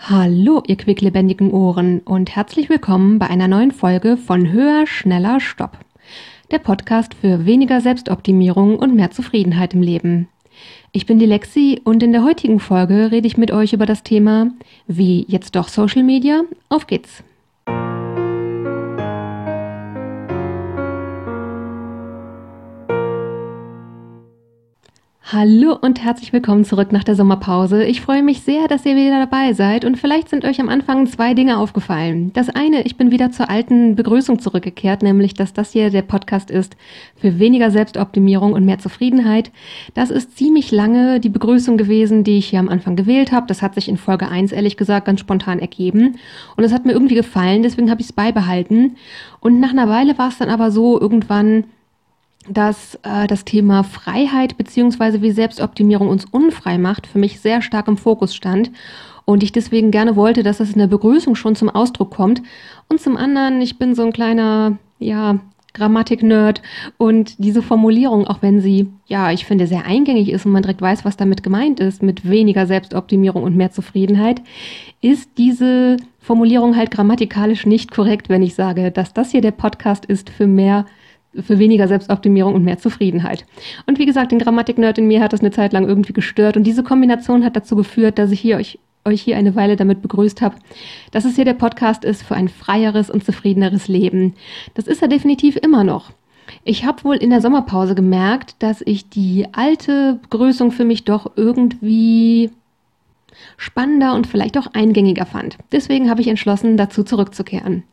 Hallo, ihr quicklebendigen Ohren und herzlich willkommen bei einer neuen Folge von Höher, Schneller, Stopp. Der Podcast für weniger Selbstoptimierung und mehr Zufriedenheit im Leben. Ich bin die Lexi und in der heutigen Folge rede ich mit euch über das Thema, wie jetzt doch Social Media? Auf geht's! Hallo und herzlich willkommen zurück nach der Sommerpause. Ich freue mich sehr, dass ihr wieder dabei seid und vielleicht sind euch am Anfang zwei Dinge aufgefallen. Das eine, ich bin wieder zur alten Begrüßung zurückgekehrt, nämlich dass das hier der Podcast ist für weniger Selbstoptimierung und mehr Zufriedenheit. Das ist ziemlich lange die Begrüßung gewesen, die ich hier am Anfang gewählt habe. Das hat sich in Folge 1 ehrlich gesagt ganz spontan ergeben und es hat mir irgendwie gefallen, deswegen habe ich es beibehalten. Und nach einer Weile war es dann aber so irgendwann dass äh, das Thema Freiheit beziehungsweise wie Selbstoptimierung uns unfrei macht, für mich sehr stark im Fokus stand und ich deswegen gerne wollte, dass das in der Begrüßung schon zum Ausdruck kommt. Und zum anderen, ich bin so ein kleiner, ja, Grammatik-Nerd und diese Formulierung, auch wenn sie, ja, ich finde, sehr eingängig ist und man direkt weiß, was damit gemeint ist, mit weniger Selbstoptimierung und mehr Zufriedenheit, ist diese Formulierung halt grammatikalisch nicht korrekt, wenn ich sage, dass das hier der Podcast ist für mehr für weniger Selbstoptimierung und mehr Zufriedenheit. Und wie gesagt, den Grammatik-Nerd in mir hat das eine Zeit lang irgendwie gestört und diese Kombination hat dazu geführt, dass ich hier euch, euch hier eine Weile damit begrüßt habe, dass es hier der Podcast ist für ein freieres und zufriedeneres Leben. Das ist er definitiv immer noch. Ich habe wohl in der Sommerpause gemerkt, dass ich die alte Begrüßung für mich doch irgendwie spannender und vielleicht auch eingängiger fand. Deswegen habe ich entschlossen, dazu zurückzukehren.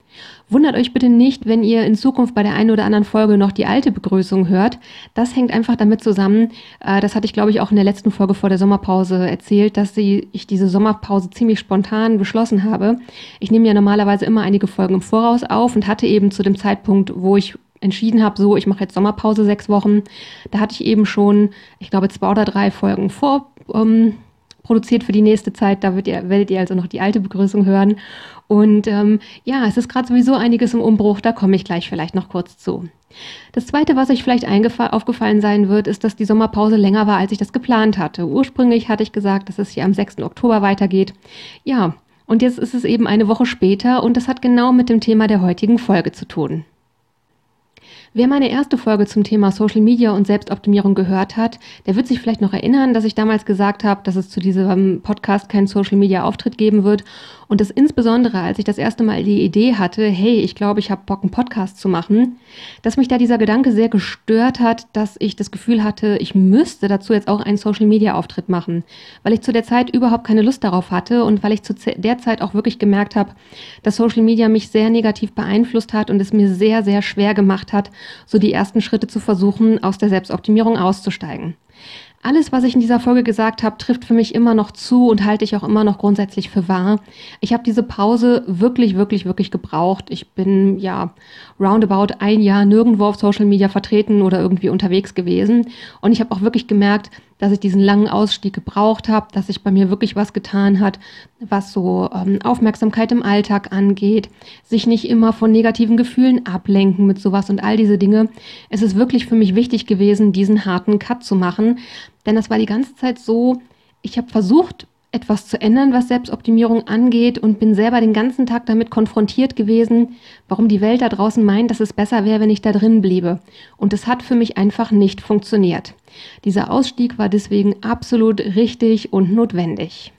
Wundert euch bitte nicht, wenn ihr in Zukunft bei der einen oder anderen Folge noch die alte Begrüßung hört. Das hängt einfach damit zusammen, äh, das hatte ich glaube ich auch in der letzten Folge vor der Sommerpause erzählt, dass ich diese Sommerpause ziemlich spontan beschlossen habe. Ich nehme ja normalerweise immer einige Folgen im Voraus auf und hatte eben zu dem Zeitpunkt, wo ich entschieden habe, so, ich mache jetzt Sommerpause sechs Wochen, da hatte ich eben schon, ich glaube, zwei oder drei Folgen vor, ähm, produziert für die nächste Zeit. Da ihr, werdet ihr also noch die alte Begrüßung hören. Und ähm, ja, es ist gerade sowieso einiges im Umbruch, da komme ich gleich vielleicht noch kurz zu. Das Zweite, was euch vielleicht aufgefallen sein wird, ist, dass die Sommerpause länger war, als ich das geplant hatte. Ursprünglich hatte ich gesagt, dass es hier am 6. Oktober weitergeht. Ja, und jetzt ist es eben eine Woche später und das hat genau mit dem Thema der heutigen Folge zu tun. Wer meine erste Folge zum Thema Social Media und Selbstoptimierung gehört hat, der wird sich vielleicht noch erinnern, dass ich damals gesagt habe, dass es zu diesem Podcast keinen Social Media Auftritt geben wird. Und das insbesondere, als ich das erste Mal die Idee hatte, hey, ich glaube, ich habe Bock, einen Podcast zu machen, dass mich da dieser Gedanke sehr gestört hat, dass ich das Gefühl hatte, ich müsste dazu jetzt auch einen Social-Media-Auftritt machen, weil ich zu der Zeit überhaupt keine Lust darauf hatte und weil ich zu der Zeit auch wirklich gemerkt habe, dass Social Media mich sehr negativ beeinflusst hat und es mir sehr, sehr schwer gemacht hat, so die ersten Schritte zu versuchen, aus der Selbstoptimierung auszusteigen. Alles, was ich in dieser Folge gesagt habe, trifft für mich immer noch zu und halte ich auch immer noch grundsätzlich für wahr. Ich habe diese Pause wirklich, wirklich, wirklich gebraucht. Ich bin ja roundabout ein Jahr nirgendwo auf Social Media vertreten oder irgendwie unterwegs gewesen. Und ich habe auch wirklich gemerkt, dass ich diesen langen Ausstieg gebraucht habe, dass sich bei mir wirklich was getan hat, was so ähm, Aufmerksamkeit im Alltag angeht, sich nicht immer von negativen Gefühlen ablenken mit sowas und all diese Dinge. Es ist wirklich für mich wichtig gewesen, diesen harten Cut zu machen, denn das war die ganze Zeit so, ich habe versucht, etwas zu ändern, was Selbstoptimierung angeht und bin selber den ganzen Tag damit konfrontiert gewesen, warum die Welt da draußen meint, dass es besser wäre, wenn ich da drin bliebe. Und es hat für mich einfach nicht funktioniert. Dieser Ausstieg war deswegen absolut richtig und notwendig.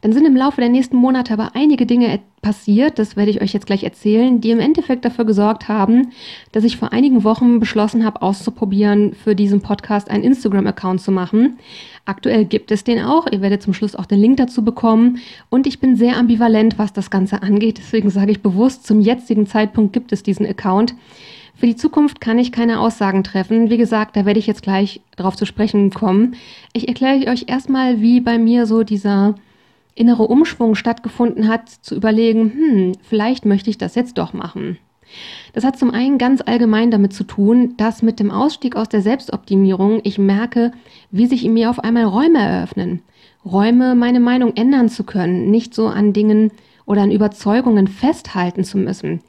Dann sind im Laufe der nächsten Monate aber einige Dinge passiert, das werde ich euch jetzt gleich erzählen, die im Endeffekt dafür gesorgt haben, dass ich vor einigen Wochen beschlossen habe, auszuprobieren, für diesen Podcast einen Instagram-Account zu machen. Aktuell gibt es den auch. Ihr werdet zum Schluss auch den Link dazu bekommen. Und ich bin sehr ambivalent, was das Ganze angeht. Deswegen sage ich bewusst, zum jetzigen Zeitpunkt gibt es diesen Account. Für die Zukunft kann ich keine Aussagen treffen. Wie gesagt, da werde ich jetzt gleich drauf zu sprechen kommen. Ich erkläre euch erstmal, wie bei mir so dieser innere Umschwung stattgefunden hat, zu überlegen, hm, vielleicht möchte ich das jetzt doch machen. Das hat zum einen ganz allgemein damit zu tun, dass mit dem Ausstieg aus der Selbstoptimierung ich merke, wie sich in mir auf einmal Räume eröffnen. Räume, meine Meinung ändern zu können, nicht so an Dingen oder an Überzeugungen festhalten zu müssen.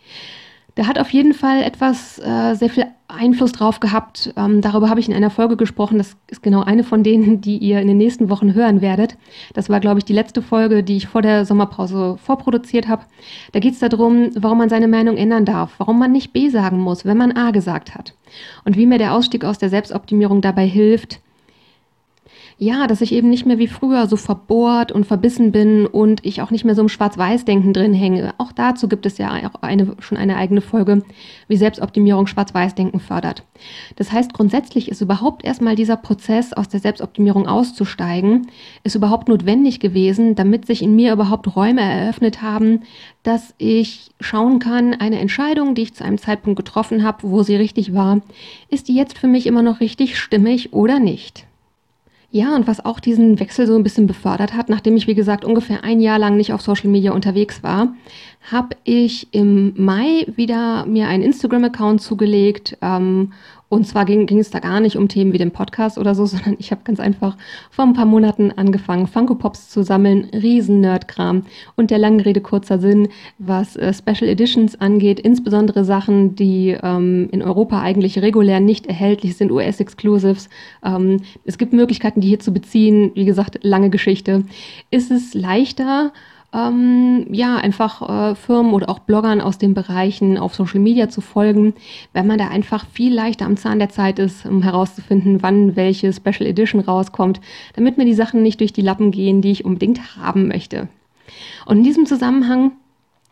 Der hat auf jeden Fall etwas äh, sehr viel Einfluss drauf gehabt. Ähm, darüber habe ich in einer Folge gesprochen. Das ist genau eine von denen, die ihr in den nächsten Wochen hören werdet. Das war, glaube ich, die letzte Folge, die ich vor der Sommerpause vorproduziert habe. Da geht es darum, warum man seine Meinung ändern darf, warum man nicht B sagen muss, wenn man A gesagt hat. Und wie mir der Ausstieg aus der Selbstoptimierung dabei hilft, ja, dass ich eben nicht mehr wie früher so verbohrt und verbissen bin und ich auch nicht mehr so im Schwarz-Weiß-Denken drin hänge. Auch dazu gibt es ja auch eine, schon eine eigene Folge, wie Selbstoptimierung Schwarz-Weiß-Denken fördert. Das heißt, grundsätzlich ist überhaupt erstmal dieser Prozess, aus der Selbstoptimierung auszusteigen, ist überhaupt notwendig gewesen, damit sich in mir überhaupt Räume eröffnet haben, dass ich schauen kann, eine Entscheidung, die ich zu einem Zeitpunkt getroffen habe, wo sie richtig war, ist die jetzt für mich immer noch richtig stimmig oder nicht? Ja, und was auch diesen Wechsel so ein bisschen befördert hat, nachdem ich, wie gesagt, ungefähr ein Jahr lang nicht auf Social Media unterwegs war, habe ich im Mai wieder mir einen Instagram-Account zugelegt ähm, und zwar ging, es da gar nicht um Themen wie den Podcast oder so, sondern ich habe ganz einfach vor ein paar Monaten angefangen, Funko Pops zu sammeln, riesen Nerdkram. Und der langen Rede kurzer Sinn, was äh, Special Editions angeht, insbesondere Sachen, die ähm, in Europa eigentlich regulär nicht erhältlich sind, US-Exclusives. Ähm, es gibt Möglichkeiten, die hier zu beziehen. Wie gesagt, lange Geschichte. Ist es leichter? Ähm, ja, einfach äh, Firmen oder auch Bloggern aus den Bereichen auf Social Media zu folgen, wenn man da einfach viel leichter am Zahn der Zeit ist, um herauszufinden, wann welche Special Edition rauskommt, damit mir die Sachen nicht durch die Lappen gehen, die ich unbedingt haben möchte. Und in diesem Zusammenhang,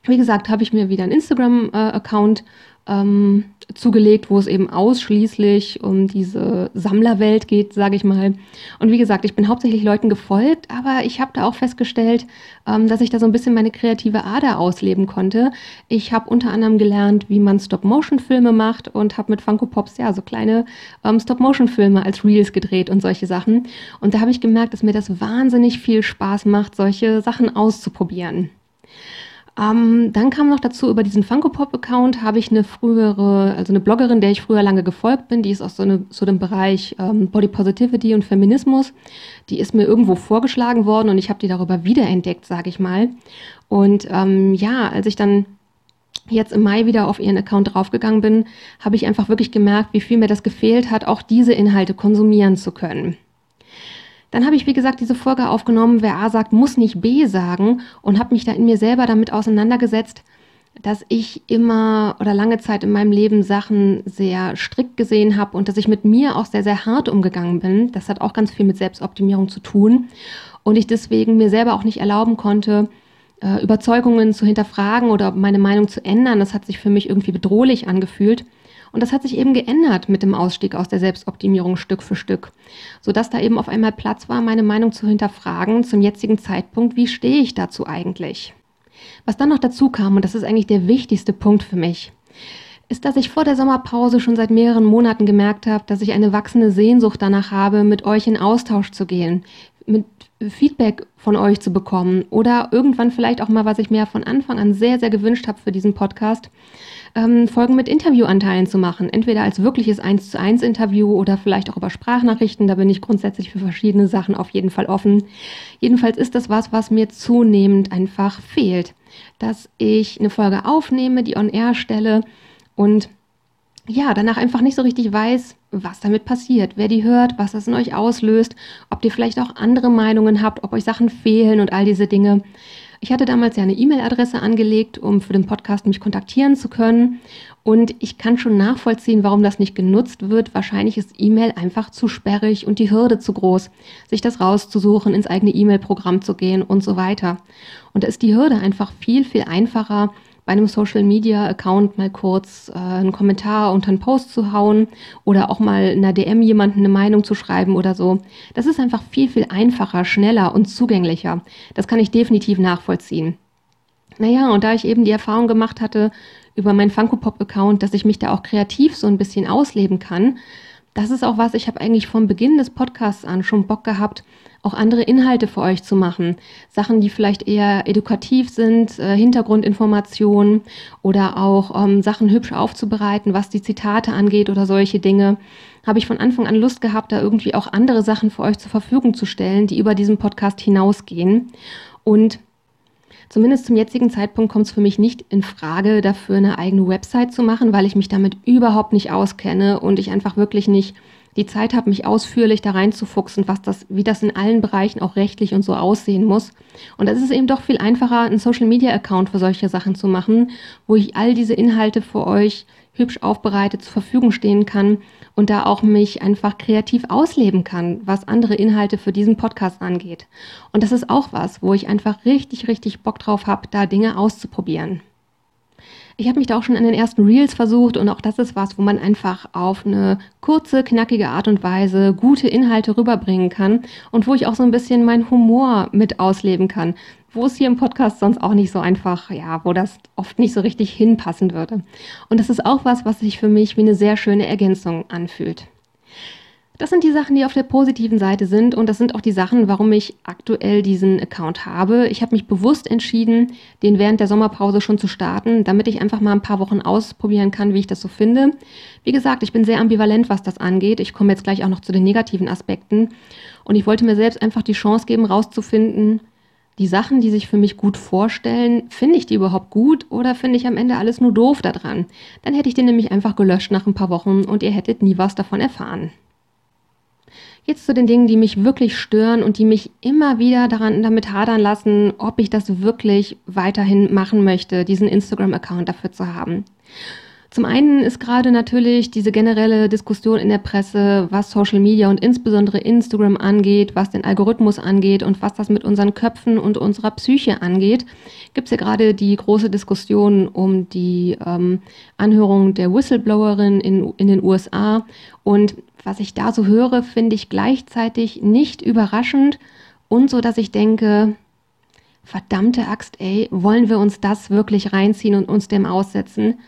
wie gesagt, habe ich mir wieder einen Instagram-Account äh, ähm, zugelegt, wo es eben ausschließlich um diese Sammlerwelt geht, sage ich mal. Und wie gesagt, ich bin hauptsächlich Leuten gefolgt, aber ich habe da auch festgestellt, ähm, dass ich da so ein bisschen meine kreative Ader ausleben konnte. Ich habe unter anderem gelernt, wie man Stop-Motion-Filme macht und habe mit Funko Pops ja so kleine ähm, Stop-Motion-Filme als Reels gedreht und solche Sachen. Und da habe ich gemerkt, dass mir das wahnsinnig viel Spaß macht, solche Sachen auszuprobieren. Ähm, dann kam noch dazu, über diesen Funko Pop-Account habe ich eine frühere, also eine Bloggerin, der ich früher lange gefolgt bin, die ist aus so, eine, so dem Bereich ähm, Body Positivity und Feminismus. Die ist mir irgendwo vorgeschlagen worden und ich habe die darüber wiederentdeckt, sage ich mal. Und ähm, ja, als ich dann jetzt im Mai wieder auf ihren Account draufgegangen bin, habe ich einfach wirklich gemerkt, wie viel mir das gefehlt hat, auch diese Inhalte konsumieren zu können. Dann habe ich, wie gesagt, diese Folge aufgenommen, wer A sagt, muss nicht B sagen und habe mich da in mir selber damit auseinandergesetzt, dass ich immer oder lange Zeit in meinem Leben Sachen sehr strikt gesehen habe und dass ich mit mir auch sehr, sehr hart umgegangen bin. Das hat auch ganz viel mit Selbstoptimierung zu tun. Und ich deswegen mir selber auch nicht erlauben konnte, äh, Überzeugungen zu hinterfragen oder meine Meinung zu ändern. Das hat sich für mich irgendwie bedrohlich angefühlt. Und das hat sich eben geändert mit dem Ausstieg aus der Selbstoptimierung Stück für Stück, sodass da eben auf einmal Platz war, meine Meinung zu hinterfragen zum jetzigen Zeitpunkt, wie stehe ich dazu eigentlich? Was dann noch dazu kam, und das ist eigentlich der wichtigste Punkt für mich, ist, dass ich vor der Sommerpause schon seit mehreren Monaten gemerkt habe, dass ich eine wachsende Sehnsucht danach habe, mit euch in Austausch zu gehen, mit Feedback von euch zu bekommen oder irgendwann vielleicht auch mal, was ich mir von Anfang an sehr, sehr gewünscht habe für diesen Podcast, ähm, Folgen mit Interviewanteilen zu machen. Entweder als wirkliches 1 zu 1 Interview oder vielleicht auch über Sprachnachrichten. Da bin ich grundsätzlich für verschiedene Sachen auf jeden Fall offen. Jedenfalls ist das was, was mir zunehmend einfach fehlt. Dass ich eine Folge aufnehme, die on air stelle und ja, danach einfach nicht so richtig weiß, was damit passiert, wer die hört, was das in euch auslöst, ob ihr vielleicht auch andere Meinungen habt, ob euch Sachen fehlen und all diese Dinge. Ich hatte damals ja eine E-Mail-Adresse angelegt, um für den Podcast mich kontaktieren zu können. Und ich kann schon nachvollziehen, warum das nicht genutzt wird. Wahrscheinlich ist E-Mail einfach zu sperrig und die Hürde zu groß, sich das rauszusuchen, ins eigene E-Mail-Programm zu gehen und so weiter. Und da ist die Hürde einfach viel, viel einfacher, bei einem Social Media Account mal kurz äh, einen Kommentar unter einen Post zu hauen oder auch mal in einer DM jemanden eine Meinung zu schreiben oder so. Das ist einfach viel, viel einfacher, schneller und zugänglicher. Das kann ich definitiv nachvollziehen. Naja, und da ich eben die Erfahrung gemacht hatte über meinen Funko Pop Account, dass ich mich da auch kreativ so ein bisschen ausleben kann, das ist auch was, ich habe eigentlich vom Beginn des Podcasts an schon Bock gehabt, auch andere Inhalte für euch zu machen. Sachen, die vielleicht eher edukativ sind, äh, Hintergrundinformationen oder auch ähm, Sachen hübsch aufzubereiten, was die Zitate angeht oder solche Dinge. Habe ich von Anfang an Lust gehabt, da irgendwie auch andere Sachen für euch zur Verfügung zu stellen, die über diesen Podcast hinausgehen. Und Zumindest zum jetzigen Zeitpunkt kommt es für mich nicht in Frage, dafür eine eigene Website zu machen, weil ich mich damit überhaupt nicht auskenne und ich einfach wirklich nicht die Zeit habe, mich ausführlich da reinzufuchsen, was das, wie das in allen Bereichen auch rechtlich und so aussehen muss. Und es ist eben doch viel einfacher, einen Social Media Account für solche Sachen zu machen, wo ich all diese Inhalte für euch hübsch aufbereitet zur Verfügung stehen kann und da auch mich einfach kreativ ausleben kann, was andere Inhalte für diesen Podcast angeht. Und das ist auch was, wo ich einfach richtig, richtig Bock drauf habe, da Dinge auszuprobieren. Ich habe mich da auch schon in den ersten Reels versucht und auch das ist was, wo man einfach auf eine kurze, knackige Art und Weise gute Inhalte rüberbringen kann und wo ich auch so ein bisschen meinen Humor mit ausleben kann, wo es hier im Podcast sonst auch nicht so einfach, ja, wo das oft nicht so richtig hinpassen würde. Und das ist auch was, was sich für mich wie eine sehr schöne Ergänzung anfühlt. Das sind die Sachen, die auf der positiven Seite sind und das sind auch die Sachen, warum ich aktuell diesen Account habe. Ich habe mich bewusst entschieden, den während der Sommerpause schon zu starten, damit ich einfach mal ein paar Wochen ausprobieren kann, wie ich das so finde. Wie gesagt, ich bin sehr ambivalent, was das angeht. Ich komme jetzt gleich auch noch zu den negativen Aspekten und ich wollte mir selbst einfach die Chance geben, rauszufinden, die Sachen, die sich für mich gut vorstellen, finde ich die überhaupt gut oder finde ich am Ende alles nur doof daran? Dann hätte ich den nämlich einfach gelöscht nach ein paar Wochen und ihr hättet nie was davon erfahren. Jetzt zu den Dingen, die mich wirklich stören und die mich immer wieder daran, damit hadern lassen, ob ich das wirklich weiterhin machen möchte, diesen Instagram-Account dafür zu haben. Zum einen ist gerade natürlich diese generelle Diskussion in der Presse, was Social Media und insbesondere Instagram angeht, was den Algorithmus angeht und was das mit unseren Köpfen und unserer Psyche angeht, gibt es ja gerade die große Diskussion um die ähm, Anhörung der Whistleblowerin in, in den USA. Und was ich da so höre, finde ich gleichzeitig nicht überraschend und so, dass ich denke, verdammte Axt, ey, wollen wir uns das wirklich reinziehen und uns dem aussetzen?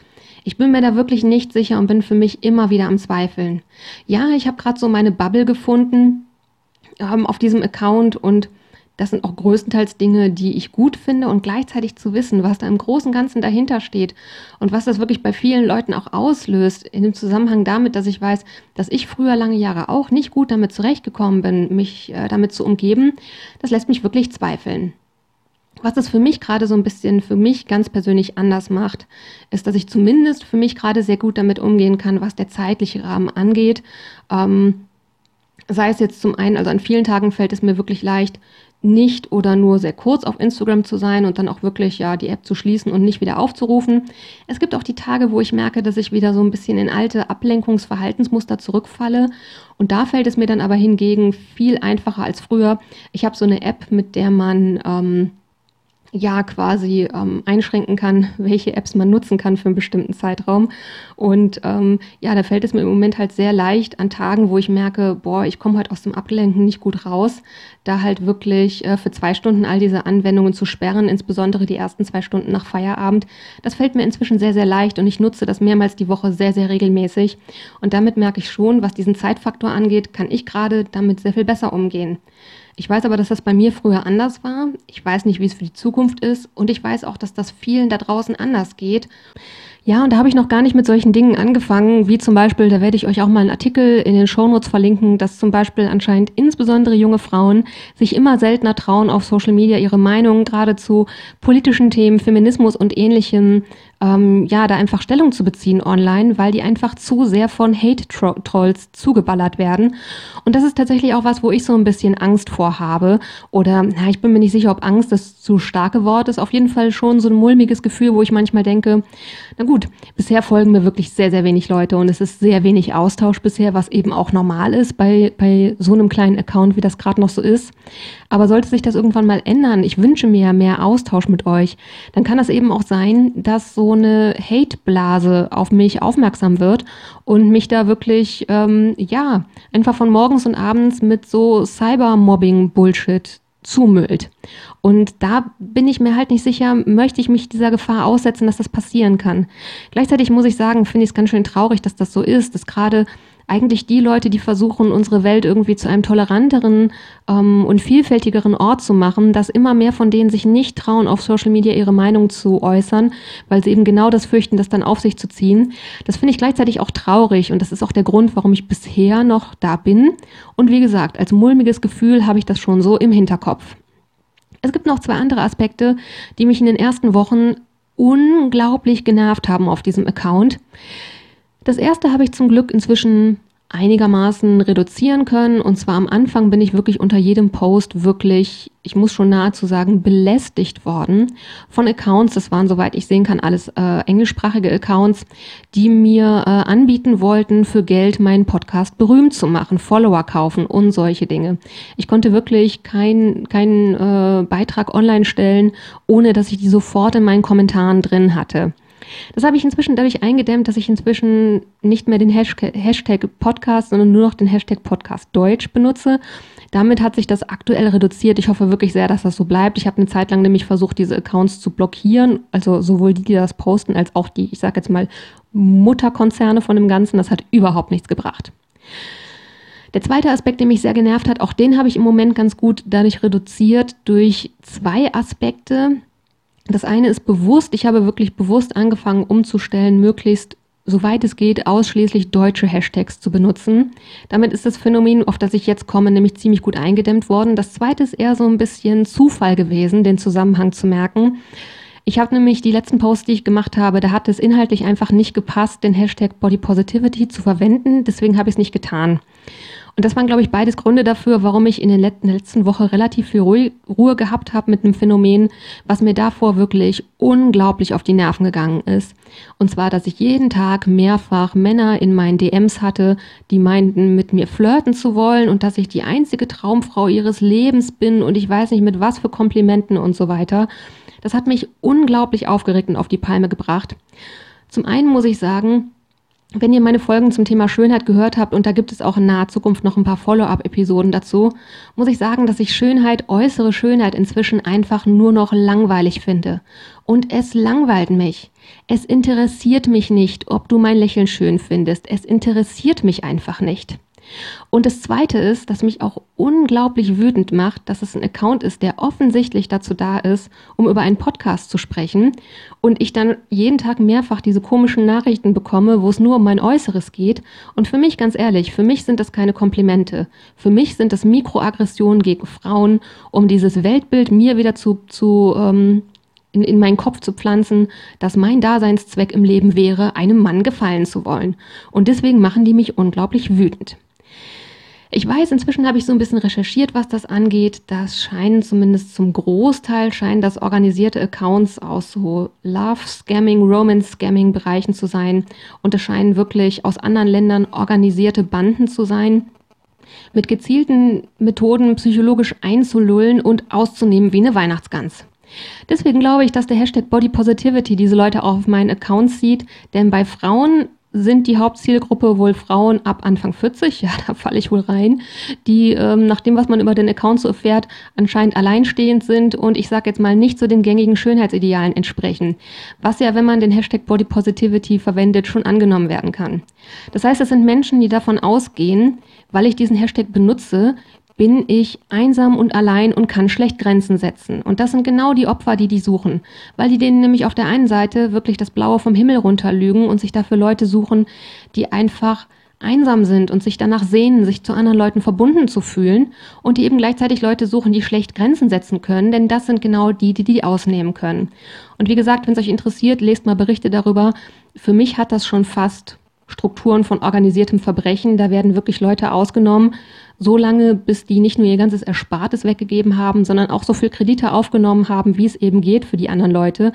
Ich bin mir da wirklich nicht sicher und bin für mich immer wieder am Zweifeln. Ja, ich habe gerade so meine Bubble gefunden ähm, auf diesem Account und das sind auch größtenteils Dinge, die ich gut finde und gleichzeitig zu wissen, was da im Großen und Ganzen dahinter steht und was das wirklich bei vielen Leuten auch auslöst, in dem Zusammenhang damit, dass ich weiß, dass ich früher lange Jahre auch nicht gut damit zurechtgekommen bin, mich äh, damit zu umgeben, das lässt mich wirklich zweifeln. Was es für mich gerade so ein bisschen für mich ganz persönlich anders macht, ist, dass ich zumindest für mich gerade sehr gut damit umgehen kann, was der zeitliche Rahmen angeht. Ähm, sei es jetzt zum einen, also an vielen Tagen fällt es mir wirklich leicht, nicht oder nur sehr kurz auf Instagram zu sein und dann auch wirklich ja die App zu schließen und nicht wieder aufzurufen. Es gibt auch die Tage, wo ich merke, dass ich wieder so ein bisschen in alte Ablenkungsverhaltensmuster zurückfalle und da fällt es mir dann aber hingegen viel einfacher als früher. Ich habe so eine App, mit der man ähm, ja quasi ähm, einschränken kann, welche Apps man nutzen kann für einen bestimmten Zeitraum. Und ähm, ja, da fällt es mir im Moment halt sehr leicht an Tagen, wo ich merke, boah, ich komme halt aus dem Ablenken nicht gut raus, da halt wirklich äh, für zwei Stunden all diese Anwendungen zu sperren, insbesondere die ersten zwei Stunden nach Feierabend. Das fällt mir inzwischen sehr, sehr leicht und ich nutze das mehrmals die Woche sehr, sehr regelmäßig. Und damit merke ich schon, was diesen Zeitfaktor angeht, kann ich gerade damit sehr viel besser umgehen. Ich weiß aber, dass das bei mir früher anders war. Ich weiß nicht, wie es für die Zukunft ist. Und ich weiß auch, dass das vielen da draußen anders geht. Ja, und da habe ich noch gar nicht mit solchen Dingen angefangen, wie zum Beispiel, da werde ich euch auch mal einen Artikel in den Shownotes verlinken, dass zum Beispiel anscheinend insbesondere junge Frauen sich immer seltener trauen, auf Social Media ihre Meinung gerade zu politischen Themen, Feminismus und ähnlichem, ähm, ja, da einfach Stellung zu beziehen online, weil die einfach zu sehr von Hate-Trolls zugeballert werden. Und das ist tatsächlich auch was, wo ich so ein bisschen Angst vor habe. Oder, na, ich bin mir nicht sicher, ob Angst das zu starke Wort ist. Auf jeden Fall schon so ein mulmiges Gefühl, wo ich manchmal denke, na gut, bisher folgen mir wirklich sehr, sehr wenig Leute und es ist sehr wenig Austausch bisher, was eben auch normal ist bei, bei so einem kleinen Account, wie das gerade noch so ist. Aber sollte sich das irgendwann mal ändern, ich wünsche mir mehr Austausch mit euch, dann kann das eben auch sein, dass so eine Hate-Blase auf mich aufmerksam wird und mich da wirklich, ähm, ja, einfach von morgens und abends mit so Cybermobbing-Bullshit zumüllt. Und da bin ich mir halt nicht sicher, möchte ich mich dieser Gefahr aussetzen, dass das passieren kann. Gleichzeitig muss ich sagen, finde ich es ganz schön traurig, dass das so ist, dass gerade eigentlich die Leute, die versuchen, unsere Welt irgendwie zu einem toleranteren ähm, und vielfältigeren Ort zu machen, dass immer mehr von denen sich nicht trauen, auf Social Media ihre Meinung zu äußern, weil sie eben genau das fürchten, das dann auf sich zu ziehen. Das finde ich gleichzeitig auch traurig und das ist auch der Grund, warum ich bisher noch da bin. Und wie gesagt, als mulmiges Gefühl habe ich das schon so im Hinterkopf. Es gibt noch zwei andere Aspekte, die mich in den ersten Wochen unglaublich genervt haben auf diesem Account. Das erste habe ich zum Glück inzwischen einigermaßen reduzieren können. Und zwar am Anfang bin ich wirklich unter jedem Post wirklich, ich muss schon nahezu sagen, belästigt worden von Accounts. Das waren, soweit ich sehen kann, alles äh, englischsprachige Accounts, die mir äh, anbieten wollten, für Geld meinen Podcast berühmt zu machen, Follower kaufen und solche Dinge. Ich konnte wirklich keinen kein, äh, Beitrag online stellen, ohne dass ich die sofort in meinen Kommentaren drin hatte. Das habe ich inzwischen dadurch eingedämmt, dass ich inzwischen nicht mehr den Hashtag Podcast, sondern nur noch den Hashtag Podcast Deutsch benutze. Damit hat sich das aktuell reduziert. Ich hoffe wirklich sehr, dass das so bleibt. Ich habe eine Zeit lang nämlich versucht, diese Accounts zu blockieren. Also sowohl die, die das posten, als auch die, ich sage jetzt mal, Mutterkonzerne von dem Ganzen. Das hat überhaupt nichts gebracht. Der zweite Aspekt, der mich sehr genervt hat, auch den habe ich im Moment ganz gut dadurch reduziert durch zwei Aspekte. Das eine ist bewusst, ich habe wirklich bewusst angefangen umzustellen, möglichst soweit es geht, ausschließlich deutsche Hashtags zu benutzen. Damit ist das Phänomen, auf das ich jetzt komme, nämlich ziemlich gut eingedämmt worden. Das zweite ist eher so ein bisschen Zufall gewesen, den Zusammenhang zu merken. Ich habe nämlich die letzten Posts, die ich gemacht habe, da hat es inhaltlich einfach nicht gepasst, den Hashtag Body Positivity zu verwenden. Deswegen habe ich es nicht getan. Und das waren, glaube ich, beides Gründe dafür, warum ich in, den letzten, der letzten Woche relativ viel Ruhe gehabt habe mit einem Phänomen, was mir davor wirklich unglaublich auf die Nerven gegangen ist. Und zwar, dass ich jeden Tag mehrfach Männer in meinen DMs hatte, die meinten, mit mir flirten zu wollen und dass ich die einzige Traumfrau ihres Lebens bin und ich weiß nicht mit was für Komplimenten und so weiter. Das hat mich unglaublich aufgeregt und auf die Palme gebracht. Zum einen muss ich sagen, wenn ihr meine Folgen zum Thema Schönheit gehört habt und da gibt es auch in naher Zukunft noch ein paar Follow-up-Episoden dazu, muss ich sagen, dass ich Schönheit, äußere Schönheit inzwischen einfach nur noch langweilig finde. Und es langweilt mich. Es interessiert mich nicht, ob du mein Lächeln schön findest. Es interessiert mich einfach nicht. Und das Zweite ist, dass mich auch unglaublich wütend macht, dass es ein Account ist, der offensichtlich dazu da ist, um über einen Podcast zu sprechen und ich dann jeden Tag mehrfach diese komischen Nachrichten bekomme, wo es nur um mein Äußeres geht. Und für mich, ganz ehrlich, für mich sind das keine Komplimente. Für mich sind das Mikroaggressionen gegen Frauen, um dieses Weltbild mir wieder zu, zu ähm, in, in meinen Kopf zu pflanzen, dass mein Daseinszweck im Leben wäre, einem Mann gefallen zu wollen. Und deswegen machen die mich unglaublich wütend. Ich weiß, inzwischen habe ich so ein bisschen recherchiert, was das angeht. Das scheinen zumindest zum Großteil scheinen das organisierte Accounts aus so Love-Scamming, Romance-Scamming-Bereichen zu sein. Und es scheinen wirklich aus anderen Ländern organisierte Banden zu sein, mit gezielten Methoden psychologisch einzulullen und auszunehmen wie eine Weihnachtsgans. Deswegen glaube ich, dass der Hashtag Body Positivity diese Leute auch auf meinen Accounts sieht, denn bei Frauen sind die Hauptzielgruppe wohl Frauen ab Anfang 40, ja, da falle ich wohl rein, die ähm, nach dem, was man über den Account so erfährt, anscheinend alleinstehend sind und ich sage jetzt mal nicht zu den gängigen Schönheitsidealen entsprechen, was ja, wenn man den Hashtag Body Positivity verwendet, schon angenommen werden kann. Das heißt, es sind Menschen, die davon ausgehen, weil ich diesen Hashtag benutze, bin ich einsam und allein und kann schlecht Grenzen setzen. Und das sind genau die Opfer, die die suchen, weil die denen nämlich auf der einen Seite wirklich das Blaue vom Himmel runterlügen und sich dafür Leute suchen, die einfach einsam sind und sich danach sehnen, sich zu anderen Leuten verbunden zu fühlen und die eben gleichzeitig Leute suchen, die schlecht Grenzen setzen können, denn das sind genau die, die die ausnehmen können. Und wie gesagt, wenn es euch interessiert, lest mal Berichte darüber. Für mich hat das schon fast Strukturen von organisiertem Verbrechen. Da werden wirklich Leute ausgenommen, so lange, bis die nicht nur ihr ganzes Erspartes weggegeben haben, sondern auch so viel Kredite aufgenommen haben, wie es eben geht für die anderen Leute.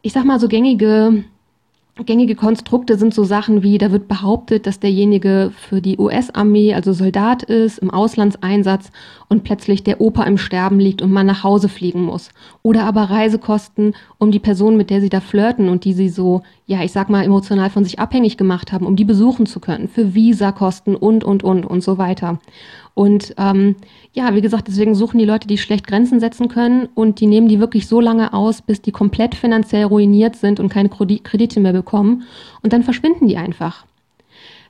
Ich sag mal, so gängige Gängige Konstrukte sind so Sachen wie, da wird behauptet, dass derjenige für die US-Armee, also Soldat ist, im Auslandseinsatz und plötzlich der Opa im Sterben liegt und man nach Hause fliegen muss. Oder aber Reisekosten, um die Person, mit der sie da flirten und die sie so, ja, ich sag mal, emotional von sich abhängig gemacht haben, um die besuchen zu können, für Visakosten und, und, und und so weiter. Und ähm, ja, wie gesagt, deswegen suchen die Leute, die schlecht Grenzen setzen können und die nehmen die wirklich so lange aus, bis die komplett finanziell ruiniert sind und keine Kredite mehr bekommen. Und dann verschwinden die einfach.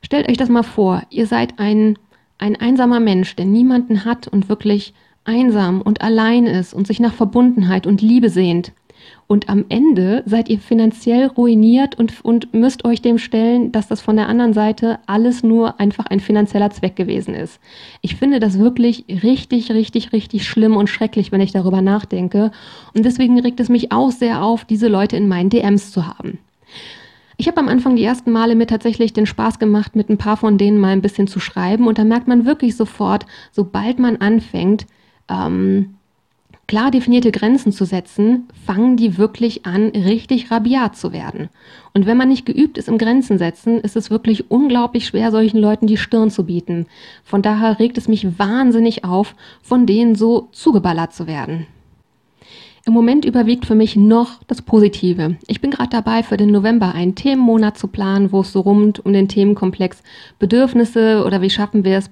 Stellt euch das mal vor, ihr seid ein, ein einsamer Mensch, der niemanden hat und wirklich einsam und allein ist und sich nach Verbundenheit und Liebe sehnt. Und am Ende seid ihr finanziell ruiniert und, und müsst euch dem stellen, dass das von der anderen Seite alles nur einfach ein finanzieller Zweck gewesen ist. Ich finde das wirklich richtig, richtig, richtig schlimm und schrecklich, wenn ich darüber nachdenke. Und deswegen regt es mich auch sehr auf, diese Leute in meinen DMs zu haben. Ich habe am Anfang die ersten Male mir tatsächlich den Spaß gemacht, mit ein paar von denen mal ein bisschen zu schreiben. Und da merkt man wirklich sofort, sobald man anfängt, ähm, klar definierte Grenzen zu setzen, fangen die wirklich an, richtig rabiat zu werden. Und wenn man nicht geübt ist im Grenzen setzen, ist es wirklich unglaublich schwer, solchen Leuten die Stirn zu bieten. Von daher regt es mich wahnsinnig auf, von denen so zugeballert zu werden. Im Moment überwiegt für mich noch das Positive. Ich bin gerade dabei, für den November einen Themenmonat zu planen, wo es so rund um den Themenkomplex Bedürfnisse oder wie schaffen wir es,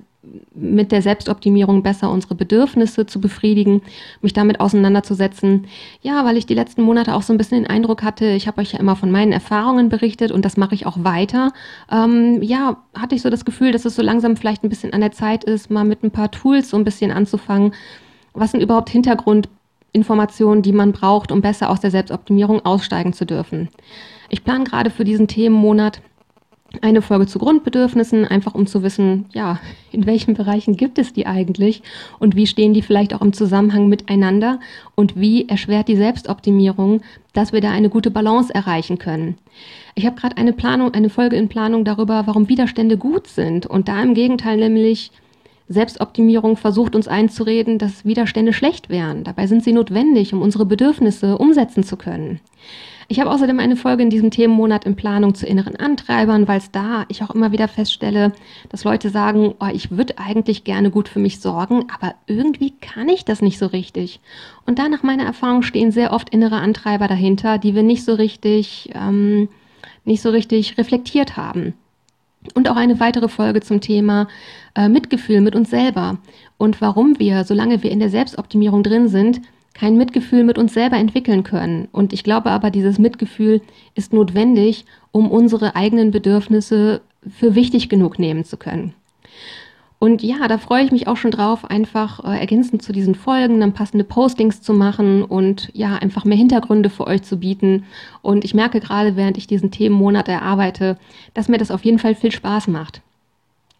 mit der Selbstoptimierung besser unsere Bedürfnisse zu befriedigen, mich damit auseinanderzusetzen. Ja, weil ich die letzten Monate auch so ein bisschen den Eindruck hatte, ich habe euch ja immer von meinen Erfahrungen berichtet und das mache ich auch weiter. Ähm, ja, hatte ich so das Gefühl, dass es so langsam vielleicht ein bisschen an der Zeit ist, mal mit ein paar Tools so ein bisschen anzufangen. Was sind überhaupt Hintergrundinformationen, die man braucht, um besser aus der Selbstoptimierung aussteigen zu dürfen? Ich plane gerade für diesen Themenmonat eine Folge zu Grundbedürfnissen, einfach um zu wissen, ja, in welchen Bereichen gibt es die eigentlich und wie stehen die vielleicht auch im Zusammenhang miteinander und wie erschwert die Selbstoptimierung, dass wir da eine gute Balance erreichen können. Ich habe gerade eine Planung, eine Folge in Planung darüber, warum Widerstände gut sind und da im Gegenteil nämlich Selbstoptimierung versucht uns einzureden, dass Widerstände schlecht wären. Dabei sind sie notwendig, um unsere Bedürfnisse umsetzen zu können. Ich habe außerdem eine Folge in diesem Themenmonat in Planung zu inneren Antreibern, weil es da ich auch immer wieder feststelle, dass Leute sagen, oh, ich würde eigentlich gerne gut für mich sorgen, aber irgendwie kann ich das nicht so richtig. Und da nach meiner Erfahrung stehen sehr oft innere Antreiber dahinter, die wir nicht so richtig, ähm, nicht so richtig reflektiert haben. Und auch eine weitere Folge zum Thema äh, Mitgefühl mit uns selber und warum wir, solange wir in der Selbstoptimierung drin sind, kein Mitgefühl mit uns selber entwickeln können. Und ich glaube aber, dieses Mitgefühl ist notwendig, um unsere eigenen Bedürfnisse für wichtig genug nehmen zu können. Und ja, da freue ich mich auch schon drauf, einfach äh, ergänzend zu diesen Folgen dann passende Postings zu machen und ja, einfach mehr Hintergründe für euch zu bieten. Und ich merke gerade, während ich diesen Themenmonat erarbeite, dass mir das auf jeden Fall viel Spaß macht.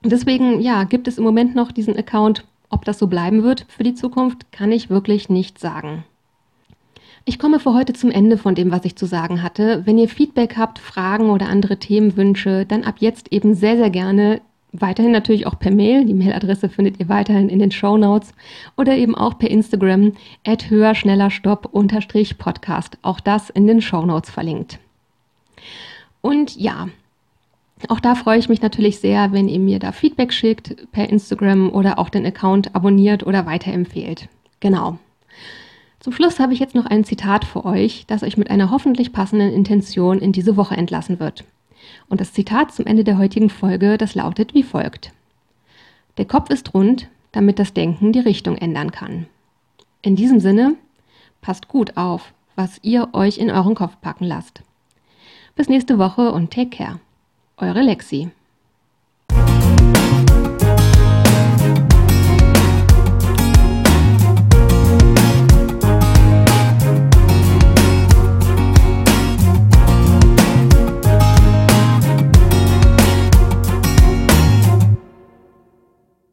Deswegen, ja, gibt es im Moment noch diesen Account ob das so bleiben wird für die Zukunft, kann ich wirklich nicht sagen. Ich komme für heute zum Ende von dem, was ich zu sagen hatte. Wenn ihr Feedback habt, Fragen oder andere Themenwünsche, dann ab jetzt eben sehr, sehr gerne weiterhin natürlich auch per Mail. Die Mailadresse findet ihr weiterhin in den Show Notes oder eben auch per Instagram at höher, schneller, stopp, unterstrich Podcast. Auch das in den Show Notes verlinkt. Und ja, auch da freue ich mich natürlich sehr, wenn ihr mir da Feedback schickt per Instagram oder auch den Account abonniert oder weiterempfehlt. Genau. Zum Schluss habe ich jetzt noch ein Zitat für euch, das euch mit einer hoffentlich passenden Intention in diese Woche entlassen wird. Und das Zitat zum Ende der heutigen Folge, das lautet wie folgt. Der Kopf ist rund, damit das Denken die Richtung ändern kann. In diesem Sinne, passt gut auf, was ihr euch in euren Kopf packen lasst. Bis nächste Woche und take care. Eure Lexi.